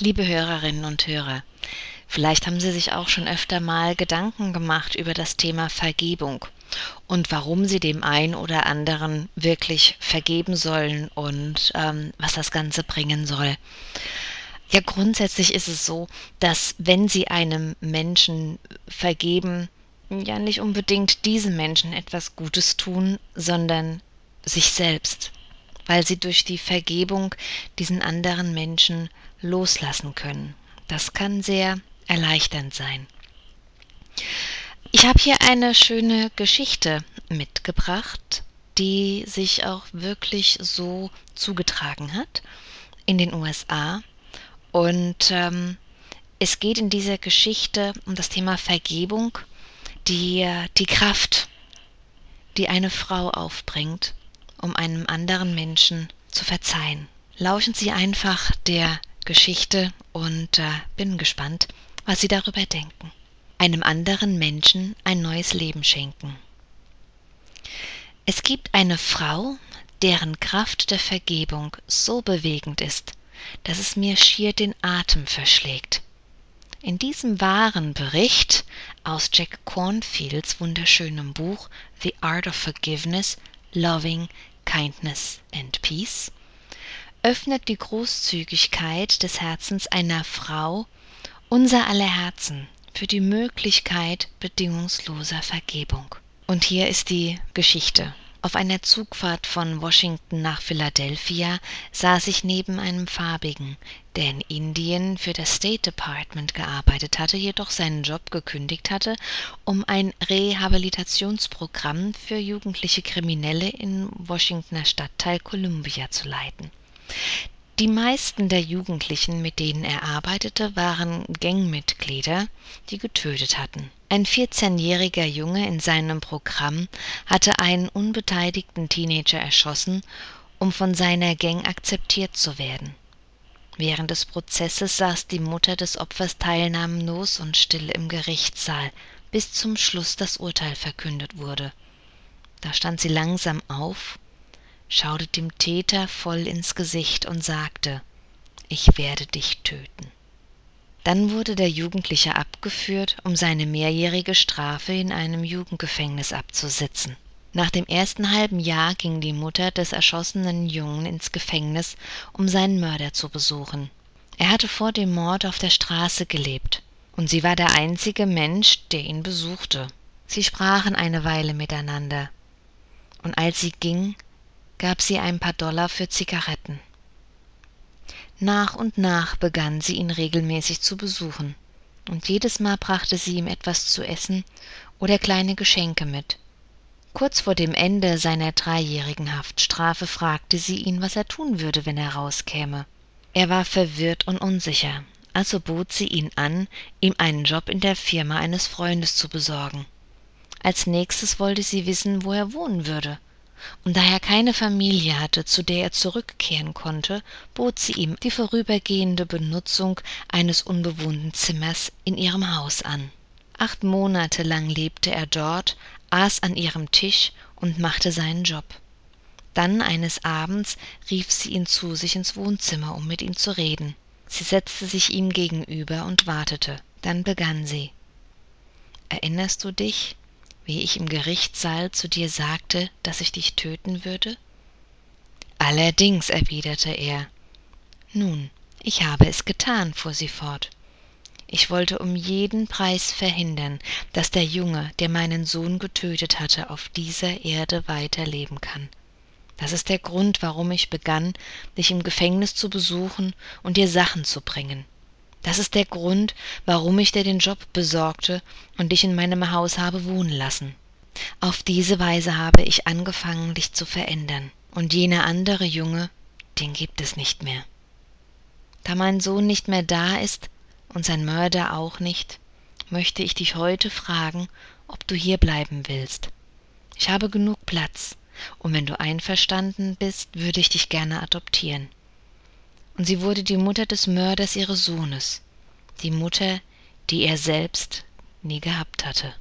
Liebe Hörerinnen und Hörer, vielleicht haben Sie sich auch schon öfter mal Gedanken gemacht über das Thema Vergebung und warum Sie dem einen oder anderen wirklich vergeben sollen und ähm, was das Ganze bringen soll. Ja, grundsätzlich ist es so, dass wenn Sie einem Menschen vergeben, ja nicht unbedingt diesem Menschen etwas Gutes tun, sondern sich selbst, weil Sie durch die Vergebung diesen anderen Menschen loslassen können. Das kann sehr erleichternd sein. Ich habe hier eine schöne Geschichte mitgebracht, die sich auch wirklich so zugetragen hat in den USA. Und ähm, es geht in dieser Geschichte um das Thema Vergebung, die, die Kraft, die eine Frau aufbringt, um einem anderen Menschen zu verzeihen. Lauschen Sie einfach der Geschichte und äh, bin gespannt, was Sie darüber denken. Einem anderen Menschen ein neues Leben schenken. Es gibt eine Frau, deren Kraft der Vergebung so bewegend ist, dass es mir schier den Atem verschlägt. In diesem wahren Bericht aus Jack Cornfields wunderschönem Buch The Art of Forgiveness, Loving, Kindness and Peace öffnet die Großzügigkeit des Herzens einer Frau unser aller Herzen für die Möglichkeit bedingungsloser Vergebung. Und hier ist die Geschichte. Auf einer Zugfahrt von Washington nach Philadelphia saß ich neben einem Farbigen, der in Indien für das State Department gearbeitet hatte, jedoch seinen Job gekündigt hatte, um ein Rehabilitationsprogramm für jugendliche Kriminelle im Washingtoner Stadtteil Columbia zu leiten. Die meisten der Jugendlichen, mit denen er arbeitete, waren Gangmitglieder, die getötet hatten. Ein 14-jähriger Junge in seinem Programm hatte einen unbeteiligten Teenager erschossen, um von seiner Gang akzeptiert zu werden. Während des Prozesses saß die Mutter des Opfers teilnahmlos und still im Gerichtssaal, bis zum Schluss das Urteil verkündet wurde. Da stand sie langsam auf schaute dem Täter voll ins Gesicht und sagte, ich werde dich töten. Dann wurde der Jugendliche abgeführt, um seine mehrjährige Strafe in einem Jugendgefängnis abzusitzen. Nach dem ersten halben Jahr ging die Mutter des erschossenen Jungen ins Gefängnis, um seinen Mörder zu besuchen. Er hatte vor dem Mord auf der Straße gelebt, und sie war der einzige Mensch, der ihn besuchte. Sie sprachen eine Weile miteinander, und als sie ging, gab sie ein paar Dollar für Zigaretten. Nach und nach begann sie ihn regelmäßig zu besuchen, und jedes Mal brachte sie ihm etwas zu essen oder kleine Geschenke mit. Kurz vor dem Ende seiner dreijährigen Haftstrafe fragte sie ihn, was er tun würde, wenn er rauskäme. Er war verwirrt und unsicher, also bot sie ihn an, ihm einen Job in der Firma eines Freundes zu besorgen. Als nächstes wollte sie wissen, wo er wohnen würde und da er keine Familie hatte, zu der er zurückkehren konnte, bot sie ihm die vorübergehende Benutzung eines unbewohnten Zimmers in ihrem Haus an. Acht Monate lang lebte er dort, aß an ihrem Tisch und machte seinen Job. Dann eines Abends rief sie ihn zu sich ins Wohnzimmer, um mit ihm zu reden. Sie setzte sich ihm gegenüber und wartete. Dann begann sie. Erinnerst du dich? Wie ich im Gerichtssaal zu dir sagte, dass ich dich töten würde? Allerdings, erwiderte er. Nun, ich habe es getan, fuhr sie fort. Ich wollte um jeden Preis verhindern, dass der Junge, der meinen Sohn getötet hatte, auf dieser Erde weiterleben kann. Das ist der Grund, warum ich begann, dich im Gefängnis zu besuchen und dir Sachen zu bringen. Das ist der Grund, warum ich dir den Job besorgte und dich in meinem Haus habe wohnen lassen. Auf diese Weise habe ich angefangen, dich zu verändern. Und jener andere Junge, den gibt es nicht mehr. Da mein Sohn nicht mehr da ist und sein Mörder auch nicht, möchte ich dich heute fragen, ob du hier bleiben willst. Ich habe genug Platz, und wenn du einverstanden bist, würde ich dich gerne adoptieren und sie wurde die Mutter des Mörders ihres Sohnes, die Mutter, die er selbst nie gehabt hatte.